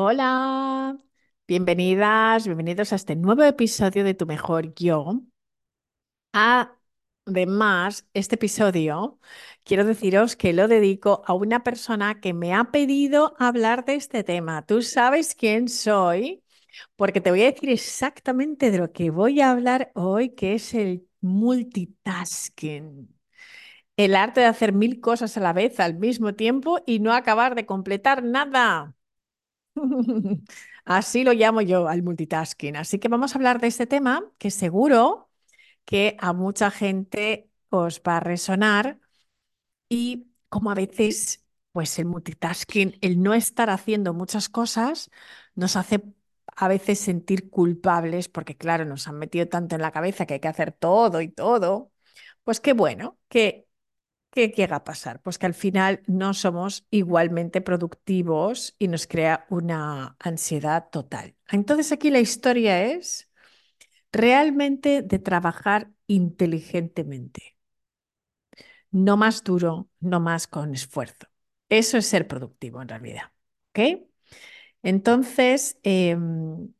Hola, bienvenidas, bienvenidos a este nuevo episodio de Tu Mejor Yo. Además, este episodio quiero deciros que lo dedico a una persona que me ha pedido hablar de este tema. Tú sabes quién soy, porque te voy a decir exactamente de lo que voy a hablar hoy, que es el multitasking. El arte de hacer mil cosas a la vez al mismo tiempo y no acabar de completar nada. Así lo llamo yo al multitasking. Así que vamos a hablar de este tema que seguro que a mucha gente os va a resonar y como a veces, pues el multitasking, el no estar haciendo muchas cosas, nos hace a veces sentir culpables porque, claro, nos han metido tanto en la cabeza que hay que hacer todo y todo. Pues qué bueno que ¿Qué llega a pasar? Pues que al final no somos igualmente productivos y nos crea una ansiedad total. Entonces aquí la historia es realmente de trabajar inteligentemente, no más duro, no más con esfuerzo. Eso es ser productivo en realidad. ¿Ok? Entonces, em,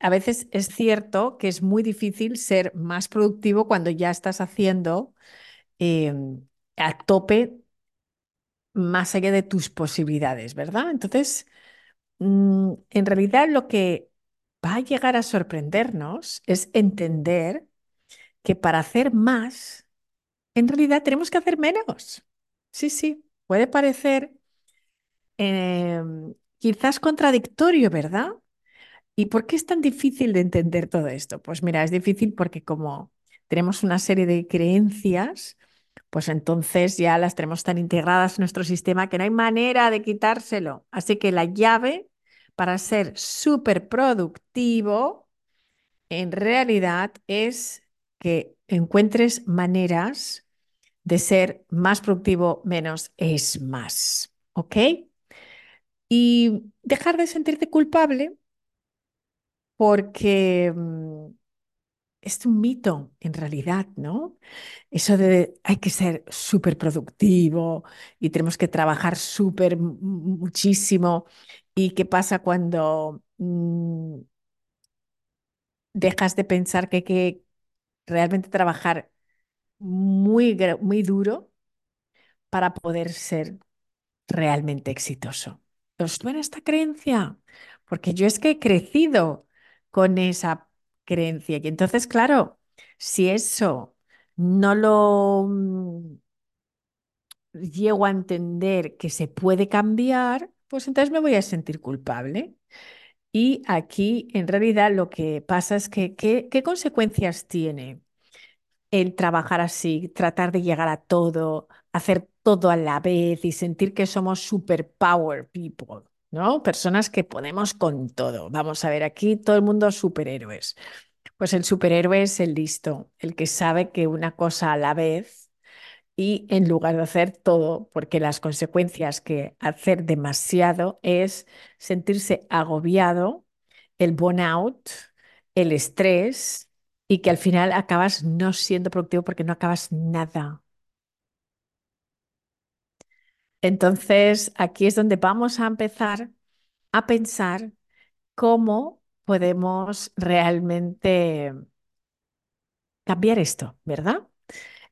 a veces es cierto que es muy difícil ser más productivo cuando ya estás haciendo em, a tope más allá de tus posibilidades, ¿verdad? Entonces, mm, en realidad lo que va a llegar a sorprendernos es entender que para hacer más, en realidad tenemos que hacer menos. Sí, sí, puede parecer em, quizás contradictorio, ¿verdad? ¿Y por qué es tan difícil de entender todo esto? Pues mira, es difícil porque como tenemos una serie de creencias, pues entonces ya las tenemos tan integradas en nuestro sistema que no hay manera de quitárselo. Así que la llave para ser súper productivo en realidad es que encuentres maneras de ser más productivo menos es más. ¿Ok? Y dejar de sentirte culpable porque mm, es un mito en realidad, ¿no? Eso de hay que ser súper productivo y tenemos que trabajar súper muchísimo. ¿Y qué pasa cuando mm, dejas de pensar que hay que realmente trabajar muy, muy duro para poder ser realmente exitoso? ¿Os suena esta creencia? Porque yo es que he crecido con esa creencia. Y entonces, claro, si eso no lo mm, llego a entender que se puede cambiar, pues entonces me voy a sentir culpable. Y aquí, en realidad, lo que pasa es que, ¿qué, consecuencias tiene el trabajar así, tratar de llegar a todo, hacer todo a la vez y sentir que somos superpower people, ¿no? Personas que podemos con todo. Vamos a ver, aquí todo el mundo superhéroes. Pues el superhéroe es el listo, el que sabe que una cosa a la vez y en lugar de hacer todo, porque las consecuencias que hacer demasiado es sentirse agobiado, el burnout, el estrés y que al final acabas no siendo productivo porque no acabas nada. Entonces, aquí es donde vamos a empezar a pensar cómo podemos realmente cambiar esto, ¿verdad?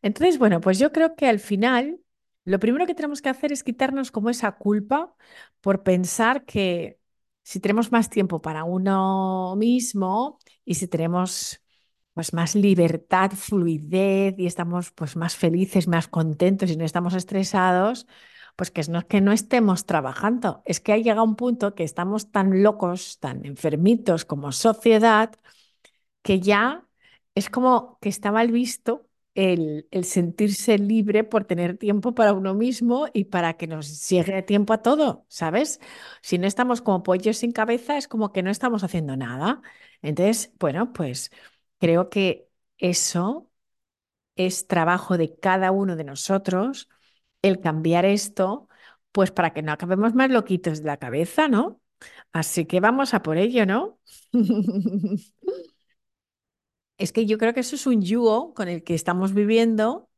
Entonces, bueno, pues yo creo que al final lo primero que tenemos que hacer es quitarnos como esa culpa por pensar que si tenemos más tiempo para uno mismo y si tenemos pues más libertad, fluidez y estamos pues más felices, más contentos y no estamos estresados, pues que no es que no estemos trabajando, es que ha llegado un punto que estamos tan locos, tan enfermitos como sociedad, que ya es como que está mal visto el, el, sentirse libre por tener tiempo para uno mismo y para que nos llegue tiempo a todo, ¿sabes? Si no estamos como pollos sin cabeza, es como que no estamos haciendo nada. Entonces, bueno, pues creo que eso es trabajo de cada uno de nosotros, el cambiar esto, pues para que no acabemos más loquitos de la cabeza, ¿no? Así que vamos a por ello, ¿no? Es que yo creo que eso es un yugo con el que estamos viviendo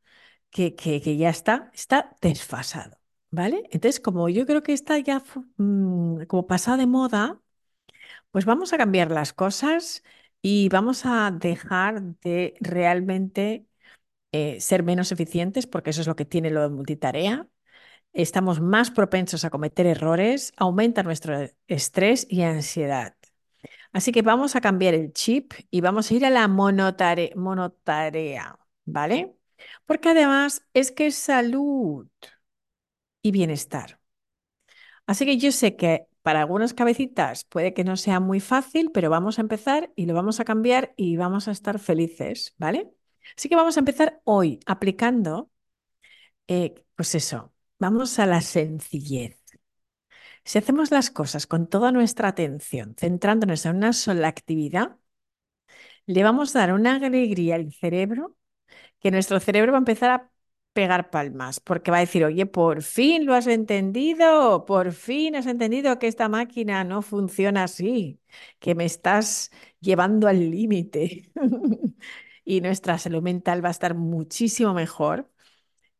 que, que, que ya está, está desfasado. ¿vale? Entonces, como yo creo que está ya mm, como pasada de moda, pues vamos a cambiar las cosas y vamos a dejar de realmente eh, ser menos eficientes, porque eso es lo que tiene lo de multitarea. Estamos más propensos a cometer errores, aumenta nuestro estrés y ansiedad. Así que vamos a cambiar el chip y vamos a ir a la monotare- monotarea, ¿vale? Porque además es que es salud y bienestar. Así que yo sé que para algunas cabecitas puede que no sea muy fácil, pero vamos a empezar y lo vamos a cambiar y vamos a estar felices, ¿vale? Así que vamos a empezar hoy aplicando, eh, pues eso, vamos a la sencillez. Si hacemos las cosas con toda nuestra atención, centrándonos en una sola actividad, le vamos a dar una alegría al cerebro que nuestro cerebro va a empezar a pegar palmas, porque va a decir, oye, por fin lo has entendido, por fin has entendido que esta máquina no funciona así, que me estás llevando al límite. Y nuestra salud mental va a estar muchísimo mejor.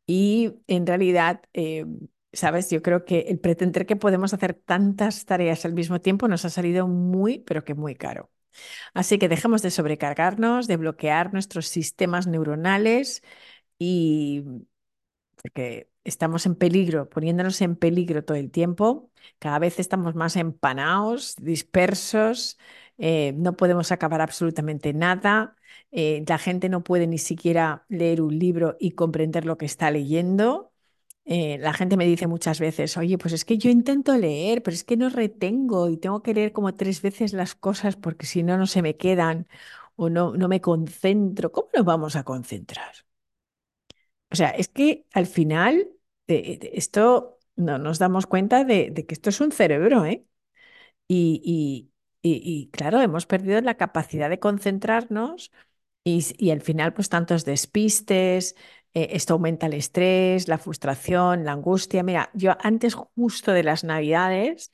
Y en realidad, eh, sabes, yo creo que el pretender que podemos hacer tantas tareas al mismo tiempo nos ha salido muy, pero que muy caro. Así que dejemos de sobrecargarnos, de bloquear nuestros sistemas neuronales y porque estamos en peligro, poniéndonos en peligro todo el tiempo. Cada vez estamos más empanados, dispersos, eh, no podemos acabar absolutamente nada. eh, la gente no puede ni siquiera leer un libro y comprender lo que está leyendo. Eh, la gente me dice muchas veces, oye, pues es que yo intento leer, pero es que no retengo y tengo que leer como tres veces las cosas porque si no, no se me quedan o no, no me concentro. ¿Cómo nos vamos a concentrar? O sea, es que al final eh, esto no nos damos cuenta de, de que esto es un cerebro, ¿eh? Y, y- claro, hemos perdido la capacidad de concentrarnos y, y al final, pues tantos despistes, eh, esto aumenta el estrés, la frustración, la angustia. Mira, yo antes justo de las Navidades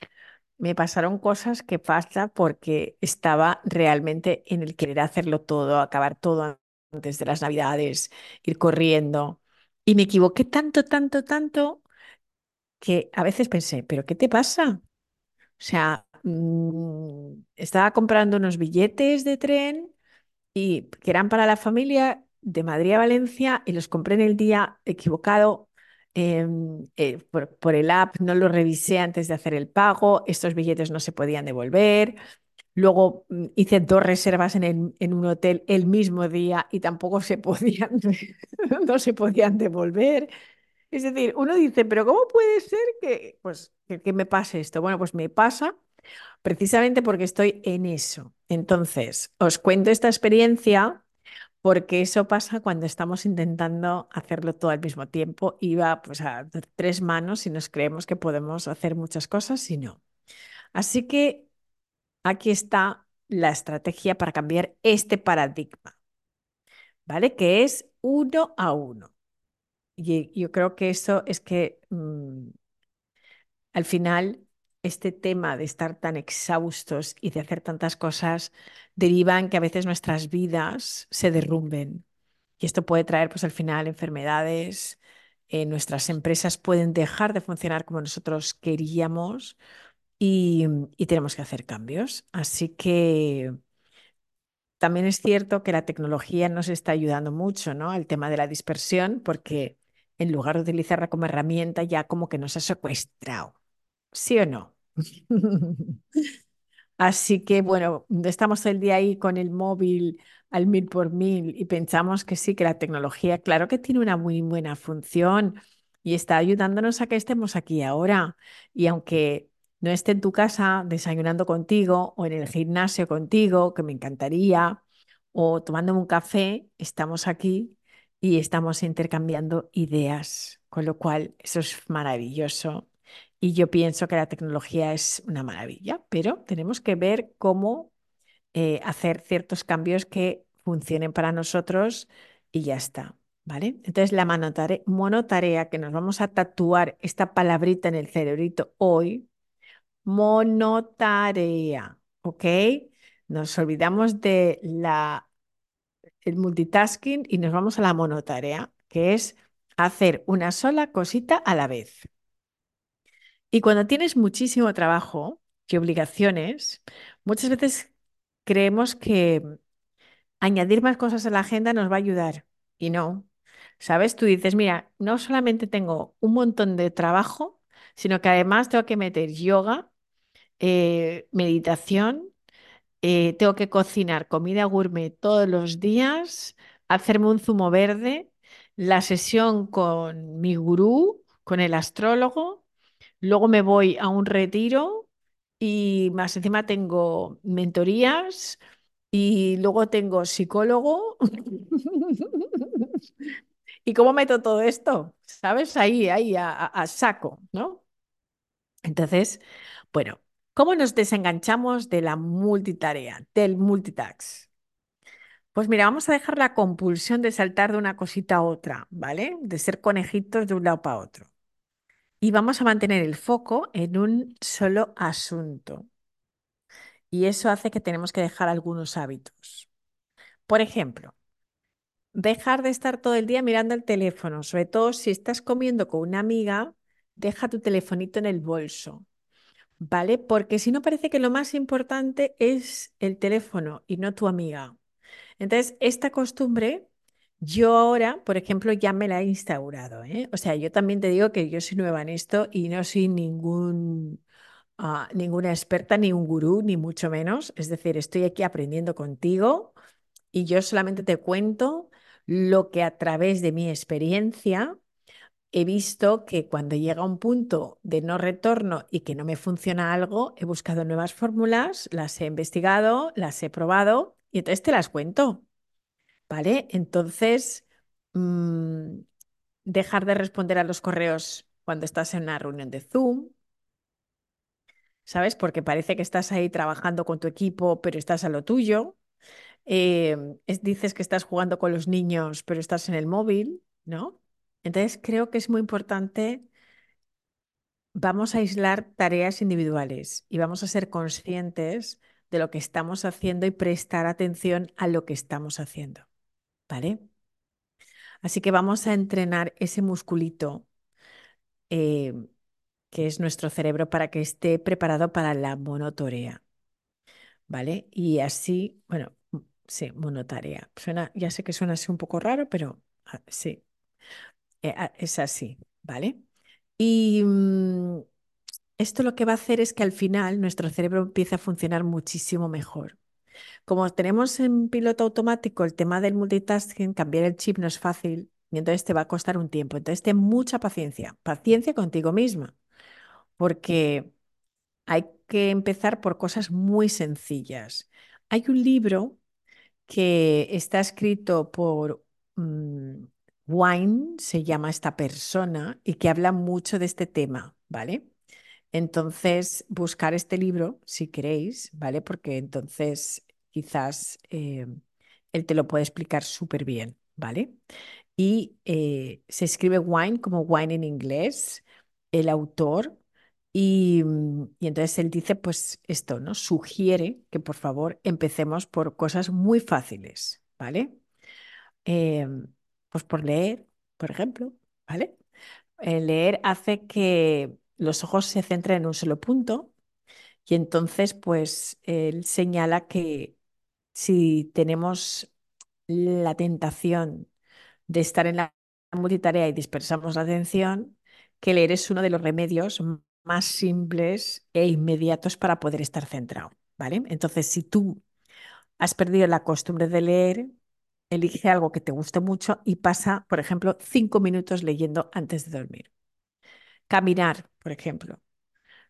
me pasaron cosas que pasa porque estaba realmente en el querer hacerlo todo, acabar todo antes de las Navidades, ir corriendo. Y me equivoqué tanto, tanto, tanto que a veces pensé, ¿pero qué te pasa? O sea, mm, estaba comprando unos billetes de tren y que eran para la familia de Madrid a Valencia y los compré en el día equivocado. em, eh, por, el app no lo revisé antes de hacer el pago, estos billetes no se podían devolver. Luego mm, hice dos reservas en, el- en un hotel el mismo día y tampoco se podían, no se podían devolver. Es decir, uno dice, pero ¿cómo puede ser que, pues, que me pase esto? Bueno, pues me pasa precisamente porque estoy en eso. Entonces, os cuento esta experiencia porque eso pasa cuando estamos intentando hacerlo todo al mismo tiempo y va pues a tres manos y nos creemos que podemos hacer muchas cosas y no. Así que aquí está la estrategia para cambiar este paradigma, ¿vale? Que es uno a uno. Y yo creo que eso es que mm, al final este tema de estar tan exhaustos y de hacer tantas cosas deriva en que a veces nuestras vidas se derrumben. Y esto puede traer, pues al final, enfermedades. eh, nuestras empresas pueden dejar de funcionar como nosotros queríamos y, y tenemos que hacer cambios. Así que también es cierto que la tecnología nos está ayudando mucho, ¿no? Al tema de la dispersión, porque en lugar de utilizarla como herramienta, ya como que nos ha secuestrado. ¿Sí o no? Así que bueno, estamos el día ahí con el móvil al mil por mil y pensamos que sí, que la tecnología, claro que tiene una muy buena función y está ayudándonos a que estemos aquí ahora. Y aunque no esté en tu casa desayunando contigo o en el gimnasio contigo, que me encantaría, o tomándome un café, estamos aquí y estamos intercambiando ideas, con lo cual eso es maravilloso. Y yo pienso que la tecnología es una maravilla, pero tenemos que ver cómo eh, hacer ciertos cambios que funcionen para nosotros y ya está, ¿vale? Entonces la monotare- monotarea que nos vamos a tatuar esta palabrita en el cerebrito hoy, monotarea, ¿ok? Nos olvidamos de la, multitasking y nos vamos a la monotarea, que es hacer una sola cosita a la vez. Y cuando tienes muchísimo trabajo y obligaciones, muchas veces creemos que añadir más cosas a la agenda nos va a ayudar. Y no, ¿sabes? Tú dices, mira, no solamente tengo un montón de trabajo, sino que además tengo que meter yoga, eh, meditación, eh, tengo que cocinar comida gourmet todos los días, hacerme un zumo verde, la sesión con mi gurú, con el astrólogo, luego me voy a un retiro y más encima tengo mentorías y luego tengo psicólogo. ¿Y cómo meto todo esto? ¿Sabes? Ahí, ahí, a, saco, ¿no? Entonces, bueno, ¿cómo nos desenganchamos de la multitarea, del multitask? Pues mira, vamos a dejar la compulsión de saltar de una cosita a otra, ¿vale? De ser conejitos de un lado para otro. Y vamos a mantener el foco en un solo asunto. Y eso hace que tenemos que dejar algunos hábitos. Por ejemplo, dejar de estar todo el día mirando el teléfono, sobre todo si estás comiendo con una amiga, deja tu telefonito en el bolso, ¿vale? Porque si no parece que lo más importante es el teléfono y no tu amiga. Entonces, esta costumbre, yo ahora, por ejemplo, ya me la he instaurado, ¿eh? O sea, yo también te digo que yo soy nueva en esto y no soy ningún, ah, ninguna experta, ni un gurú, ni mucho menos. Es decir, estoy aquí aprendiendo contigo y yo solamente te cuento lo que a través de mi experiencia he visto que cuando llega un punto de no retorno y que no me funciona algo, he buscado nuevas fórmulas, las he investigado, las he probado y entonces te las cuento. ¿Vale? Entonces, mm, dejar de responder a los correos cuando estás en una reunión de Zoom, ¿sabes? Porque parece que estás ahí trabajando con tu equipo, pero estás a lo tuyo. Eh, es- dices que estás jugando con los niños, pero estás en el móvil, ¿no? Entonces creo que es muy importante, vamos a aislar tareas individuales y vamos a ser conscientes de lo que estamos haciendo y prestar atención a lo que estamos haciendo, ¿vale? Así que vamos a entrenar ese musculito eh, que es nuestro cerebro para que esté preparado para la monotorea, ¿vale? Y así, bueno, sí, monotarea. Suena, ya sé que suena así un poco raro, pero ah, sí, eh, ah, es así, ¿vale? Y mm, esto lo que va a hacer es que al final nuestro cerebro empiece a funcionar muchísimo mejor. Como tenemos en piloto automático el tema del multitasking, cambiar el chip no es fácil y entonces te va a costar un tiempo. Entonces, ten mucha paciencia, paciencia contigo misma, porque hay que empezar por cosas muy sencillas. Hay un libro que está escrito por mm, Wine, se llama esta persona, y que habla mucho de este tema, ¿vale? Entonces, buscar este libro si queréis, ¿vale? Porque entonces quizás eh, él te lo puede explicar súper bien, ¿vale? Y eh, se escribe wine como wine en inglés, el autor, y, mm, y entonces él dice, pues esto, ¿no? Sugiere que por favor empecemos por cosas muy fáciles, ¿vale? Em, pues por leer, por ejemplo, ¿vale? El leer hace que los ojos se centren en un solo punto y entonces, pues, él señala que si tenemos la tentación de estar en la multitarea y dispersamos la atención, que leer es uno de los remedios más simples e inmediatos para poder estar centrado, ¿vale? Entonces, si tú has perdido la costumbre de leer, elige algo que te guste mucho y pasa, por ejemplo, cinco minutos leyendo antes de dormir. Caminar, por ejemplo.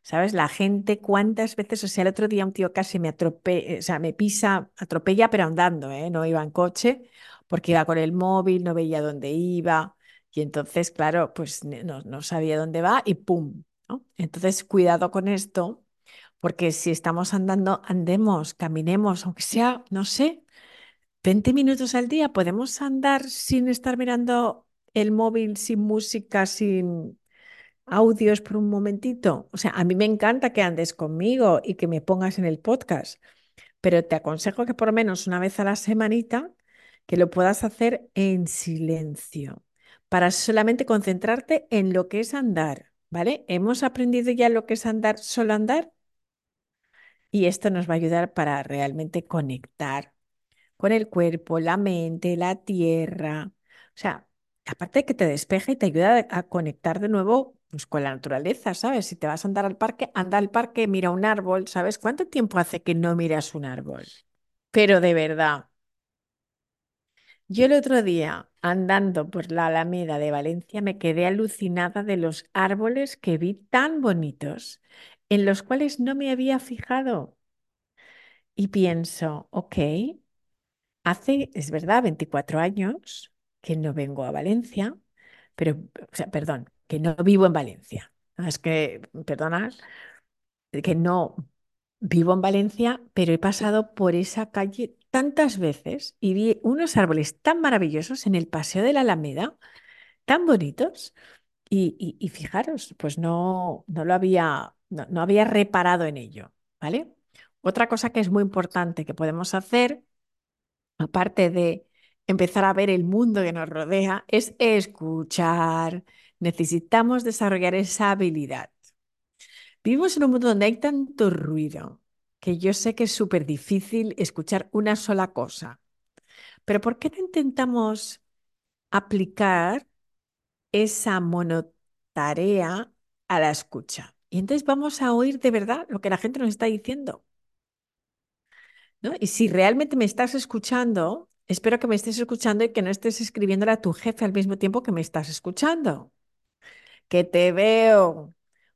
¿Sabes? La gente, ¿cuántas veces? O sea, el otro día un tío casi me atropella, o sea, me pisa, atropella, pero andando, ¿eh? No iba en coche, porque iba con el móvil, no veía dónde iba. Y entonces, claro, pues no, no sabía dónde va y ¡pum! Entonces, cuidado con esto, porque si estamos andando, andemos, caminemos, aunque sea, no sé, 20 minutos al día, podemos andar sin estar mirando el móvil, sin música, sin audios por un momentito. O sea, a mí me encanta que andes conmigo y que me pongas en el podcast, pero te aconsejo que por menos una vez a la semanita que lo puedas hacer en silencio, para solamente concentrarte en lo que es andar, ¿vale? Hemos aprendido ya lo que es andar, solo andar, y esto nos va a ayudar para realmente conectar con el cuerpo, la mente, la tierra. O sea, aparte de que te despeja y te ayuda a conectar de nuevo pues, con la naturaleza, ¿sabes? Si te vas a andar al parque, anda al parque, mira un árbol, ¿sabes? ¿Cuánto tiempo hace que no miras un árbol? Pero de verdad, yo el otro día, andando por la Alameda de Valencia, me quedé alucinada de los árboles que vi tan bonitos, en los cuales no me había fijado. Y pienso, ok, hace, es verdad, 24 años que no vengo a Valencia, pero, o sea, perdón, que no vivo en Valencia. Es que, perdonad, que no vivo en Valencia, pero he pasado por esa calle tantas veces y vi unos árboles tan maravillosos en el Paseo de la Alameda, tan bonitos. Y, y- y fijaros, pues no, no lo había, no, no había reparado en ello, ¿vale? Otra cosa que es muy importante que podemos hacer, aparte de empezar a ver el mundo que nos rodea, es escuchar. Necesitamos desarrollar esa habilidad. Vivimos en un mundo donde hay tanto ruido que yo sé que es súper difícil escuchar una sola cosa. Pero ¿por qué no intentamos aplicar esa monotarea a la escucha? Y entonces vamos a oír de verdad lo que la gente nos está diciendo, ¿no? Y si realmente me estás escuchando, espero que me estés escuchando y que no estés escribiéndole a tu jefe al mismo tiempo que me estás escuchando. Que te veo,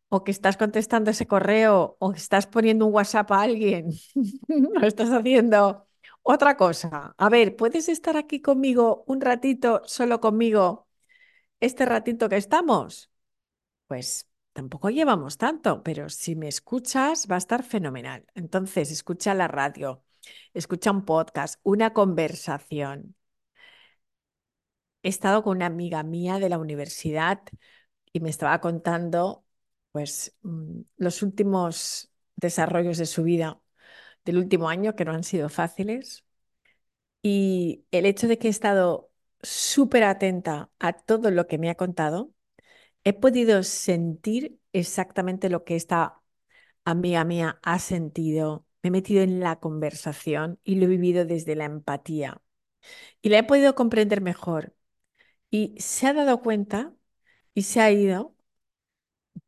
o que estás contestando ese correo, o que estás poniendo un WhatsApp a alguien, o estás haciendo otra cosa. A ver, ¿puedes estar aquí conmigo un ratito, solo conmigo, este ratito que estamos? Pues tampoco llevamos tanto, pero si me escuchas va a estar fenomenal. Entonces, escucha la radio, escucha un podcast, una conversación. He estado con una amiga mía de la universidad y me estaba contando, pues, mm, los últimos desarrollos de su vida del último año, que no han sido fáciles. Y el hecho de que he estado súper atenta a todo lo que me ha contado, he podido sentir exactamente lo que esta amiga mía ha sentido. Me he metido en la conversación y lo he vivido desde la empatía. Y la he podido comprender mejor. Y se ha dado cuenta y se ha ido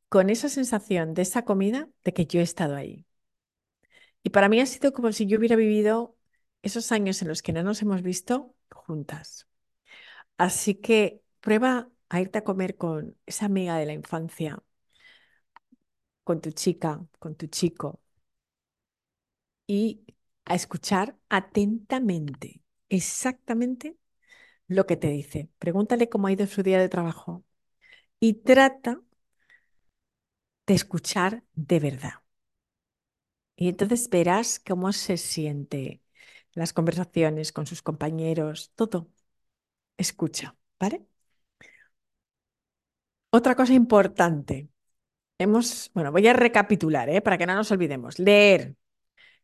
con esa sensación de esa comida de que yo he estado ahí. Y para mí ha sido como si yo hubiera vivido esos años en los que no nos hemos visto juntas. Así que prueba a irte a comer con esa amiga de la infancia, con tu chica, con tu chico, y a escuchar atentamente, exactamente lo que te dice. Pregúntale cómo ha ido su día de trabajo y trata de escuchar de verdad. Y entonces verás cómo se siente las conversaciones con sus compañeros, todo. Escucha, ¿vale? Otra cosa importante. Hemos, bueno, voy a recapitular, ¿eh? Para que no nos olvidemos. Leer,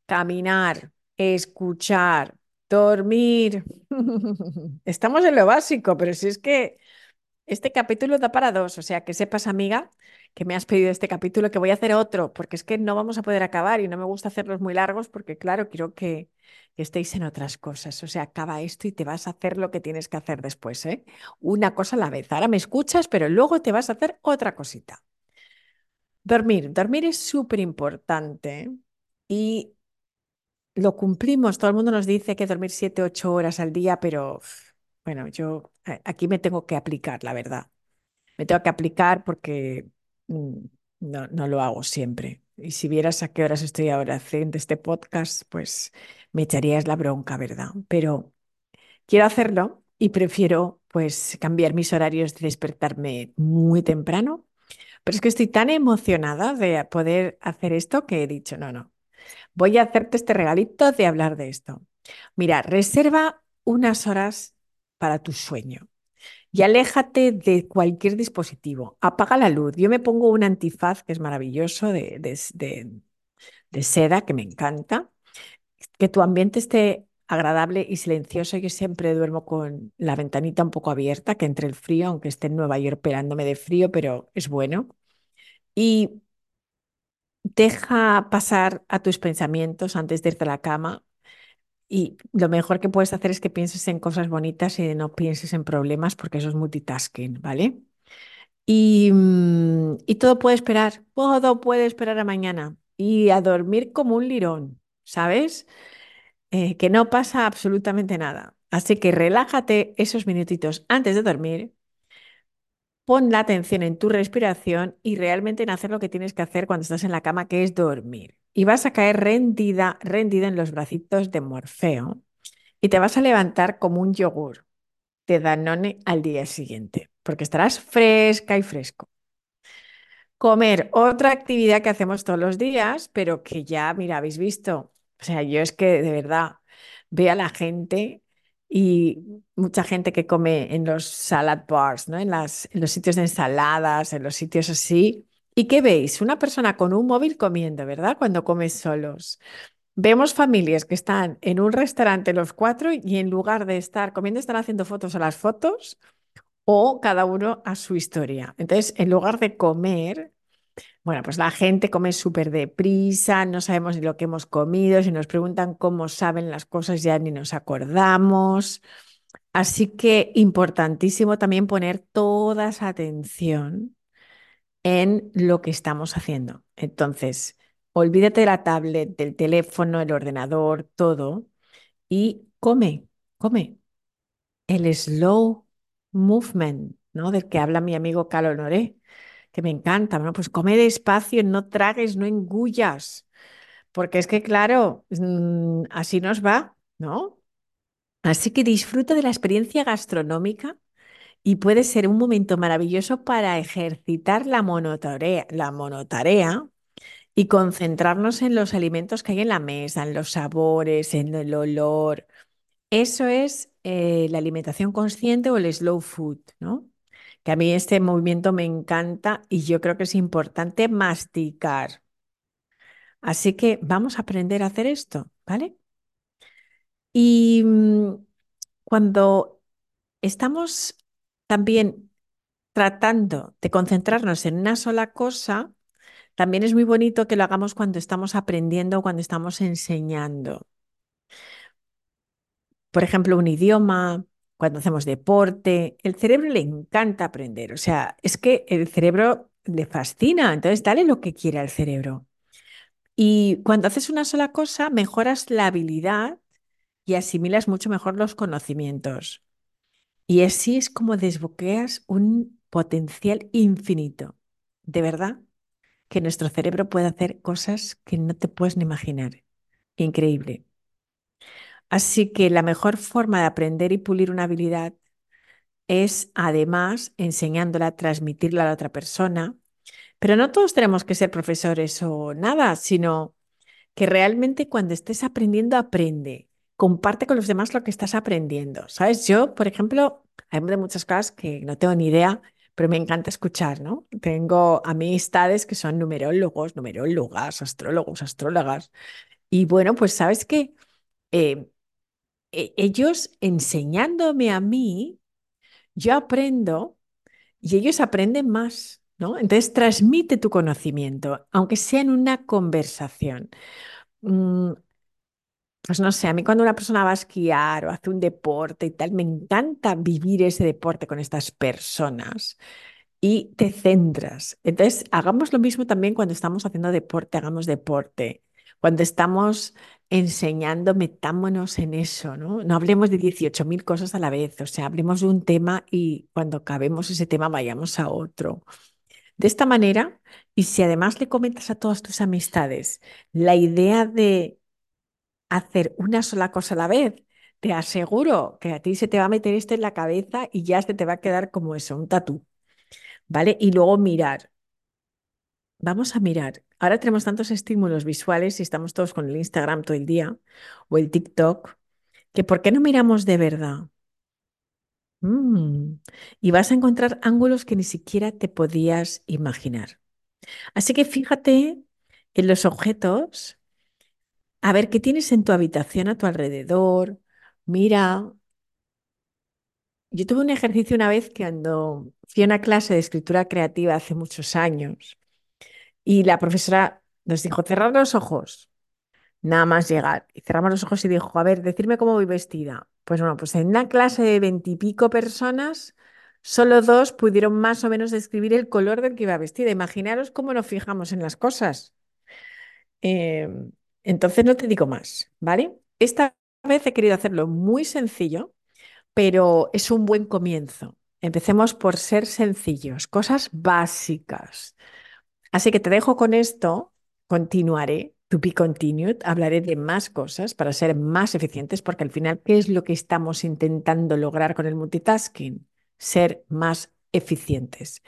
caminar, escuchar, dormir. Estamos en lo básico, pero si es que este capítulo da para dos, o sea, que sepas, amiga, que me has pedido este capítulo, que voy a hacer otro, porque es que no vamos a poder acabar y no me gusta hacerlos muy largos porque, claro, quiero que, estéis en otras cosas. O sea, acaba esto y te vas a hacer lo que tienes que hacer después, ¿eh? Una cosa a la vez. Ahora me escuchas, pero luego te vas a hacer otra cosita. Dormir. Dormir es súper importante y lo cumplimos. Todo el mundo nos dice que dormir 7, 8 horas al día, pero bueno, yo aquí me tengo que aplicar, la verdad. Me tengo que aplicar porque mm, no, no lo hago siempre. Y si vieras a qué horas estoy ahora haciendo este podcast, pues me echarías la bronca, ¿verdad? Pero quiero hacerlo y prefiero pues cambiar mis horarios de despertarme muy temprano. Pero es que estoy tan emocionada de poder hacer esto que he dicho, no, no, voy a hacerte este regalito de hablar de esto. Mira, reserva unas horas para tu sueño y aléjate de cualquier dispositivo. Apaga la luz. Yo me pongo un antifaz que es maravilloso de, de- seda, que me encanta. Que tu ambiente esté agradable y silencioso. Yo siempre duermo con la ventanita un poco abierta, que entre el frío, aunque esté en Nueva York pelándome de frío, pero es bueno. y deja pasar a tus pensamientos antes de irte a la cama. Y lo mejor que puedes hacer es que pienses en cosas bonitas y no pienses en problemas porque eso es multitasking, ¿vale? Y, mm, y todo puede esperar, todo puede esperar a mañana y a dormir como un lirón, ¿sabes? Eh, que no pasa absolutamente nada. Así que relájate esos minutitos antes de dormir, pon la atención en tu respiración y realmente en hacer lo que tienes que hacer cuando estás en la cama, que es dormir. Y vas a caer rendida, rendida en los bracitos de Morfeo y te vas a levantar como un yogur de Danone al día siguiente, porque estarás fresca y fresco. Comer, otra actividad que hacemos todos los días, pero que ya, mira, habéis visto. O sea, yo es que de verdad veo a la gente y mucha gente que come en los salad bars, ¿no? En las, en los sitios de ensaladas, en los sitios así. ¿Y qué veis? Una persona con un móvil comiendo, ¿verdad? Cuando comes solos. Vemos familias que están en un restaurante los cuatro y en lugar de estar comiendo están haciendo fotos a las fotos o cada uno a su historia. Entonces, en lugar de comer, bueno, pues la gente come súper deprisa, no sabemos ni lo que hemos comido, si nos preguntan cómo saben las cosas ya ni nos acordamos. Así que importantísimo también poner toda esa atención en lo que estamos haciendo. Entonces, olvídate de la tablet, del teléfono, el ordenador, todo, y come, come. El slow movement, ¿no? Del que habla mi amigo Calo Noré, que me encanta, ¿no? Pues come despacio, no tragues, no engullas, porque es que, claro, mm, así nos va, ¿no? Así que disfruta de la experiencia gastronómica y puede ser un momento maravilloso para ejercitar la monotarea, la monotarea y concentrarnos en los alimentos que hay en la mesa, en los sabores, en el olor. Eso es eh, la alimentación consciente o el slow food, ¿no? Que a mí este movimiento me encanta y yo creo que es importante masticar. Así que vamos a aprender a hacer esto, ¿vale? Y mm, cuando estamos también tratando de concentrarnos en una sola cosa, también es muy bonito que lo hagamos cuando estamos aprendiendo cuando estamos enseñando. Por ejemplo, un idioma, cuando hacemos deporte, el cerebro le encanta aprender, o sea, es que el cerebro le fascina, entonces dale lo que quiera al cerebro. Y cuando haces una sola cosa, mejoras la habilidad y asimilas mucho mejor los conocimientos. Y así es como desbloqueas un potencial infinito. De verdad, que nuestro cerebro puede hacer cosas que no te puedes ni imaginar. Increíble. Así que la mejor forma de aprender y pulir una habilidad es además enseñándola, transmitirla a la otra persona. Pero no todos tenemos que ser profesores o nada, sino que realmente cuando estés aprendiendo, aprende. Comparte con los demás lo que estás aprendiendo. ¿Sabes? Yo, por ejemplo, hay muchas cosas que no tengo ni idea, pero me encanta escuchar, ¿no? Tengo amistades que son numerólogos, numerólogas, astrólogos, astrólogas. Y bueno, pues sabes que eh, ellos enseñándome a mí, yo aprendo y ellos aprenden más, ¿no? Entonces transmite tu conocimiento, aunque sea en una conversación. Mm, pues no sé, a mí cuando una persona va a esquiar o hace un deporte y tal, me encanta vivir ese deporte con estas personas y te centras. Entonces, hagamos lo mismo también cuando estamos haciendo deporte, hagamos deporte. Cuando estamos enseñando, metámonos en eso, ¿no? No hablemos de 18.000 cosas a la vez, o sea, hablemos de un tema y cuando acabemos ese tema vayamos a otro. De esta manera, y si además le comentas a todas tus amistades la idea de hacer una sola cosa a la vez, te aseguro que a ti se te va a meter esto en la cabeza y ya se te va a quedar como eso, un tatú, ¿vale? Y luego mirar. Vamos a mirar. Ahora tenemos tantos estímulos visuales y estamos todos con el Instagram todo el día o el TikTok, que ¿por qué no miramos de verdad? Mm, Y vas a encontrar ángulos que ni siquiera te podías imaginar. Así que fíjate en los objetos, a ver qué tienes en tu habitación a tu alrededor. Mira, yo tuve un ejercicio una vez que cuando fui a una clase de escritura creativa hace muchos años Y la profesora nos dijo, cerrad los ojos, nada más llegar. Y cerramos los ojos y dijo, a ver, decirme cómo voy vestida. Pues bueno, pues en una clase de veintipico personas, solo dos pudieron más o menos describir el color del que iba vestida. Imaginaros cómo nos fijamos en las cosas. Em, entonces no te digo más, ¿vale? Esta vez he querido hacerlo muy sencillo, pero es un buen comienzo. Empecemos por ser sencillos, cosas básicas. Así que te dejo con esto, continuaré, to be continued, hablaré de más cosas para ser más eficientes, porque al final, ¿qué es lo que estamos intentando lograr con el multitasking? Ser más eficientes.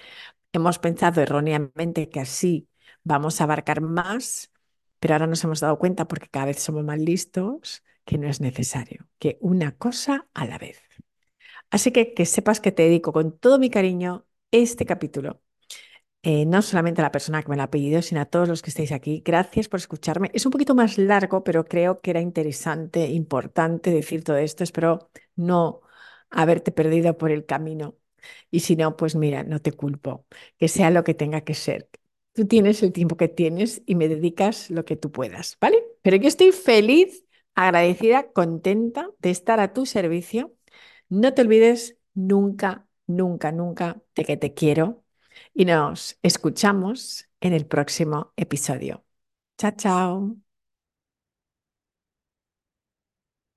Hemos pensado erróneamente que así vamos a abarcar más, pero ahora nos hemos dado cuenta, porque cada vez somos más listos, que no es necesario, que una cosa a la vez. Así que que sepas que te dedico con todo mi cariño este capítulo eh, no solamente a la persona que me lo ha pedido, sino a todos los que estáis aquí. Gracias por escucharme. Es un poquito más largo, pero creo que era interesante, importante decir todo esto. Espero no haberte perdido por el camino. Y si no, pues mira, no te culpo, que sea lo que tenga que ser. Tú tienes el tiempo que tienes y me dedicas lo que tú puedas, ¿vale? Pero yo estoy feliz, agradecida, contenta de estar a tu servicio. No te olvides nunca, nunca, nunca de que te quiero y nos escuchamos en el próximo episodio. Chao, chao.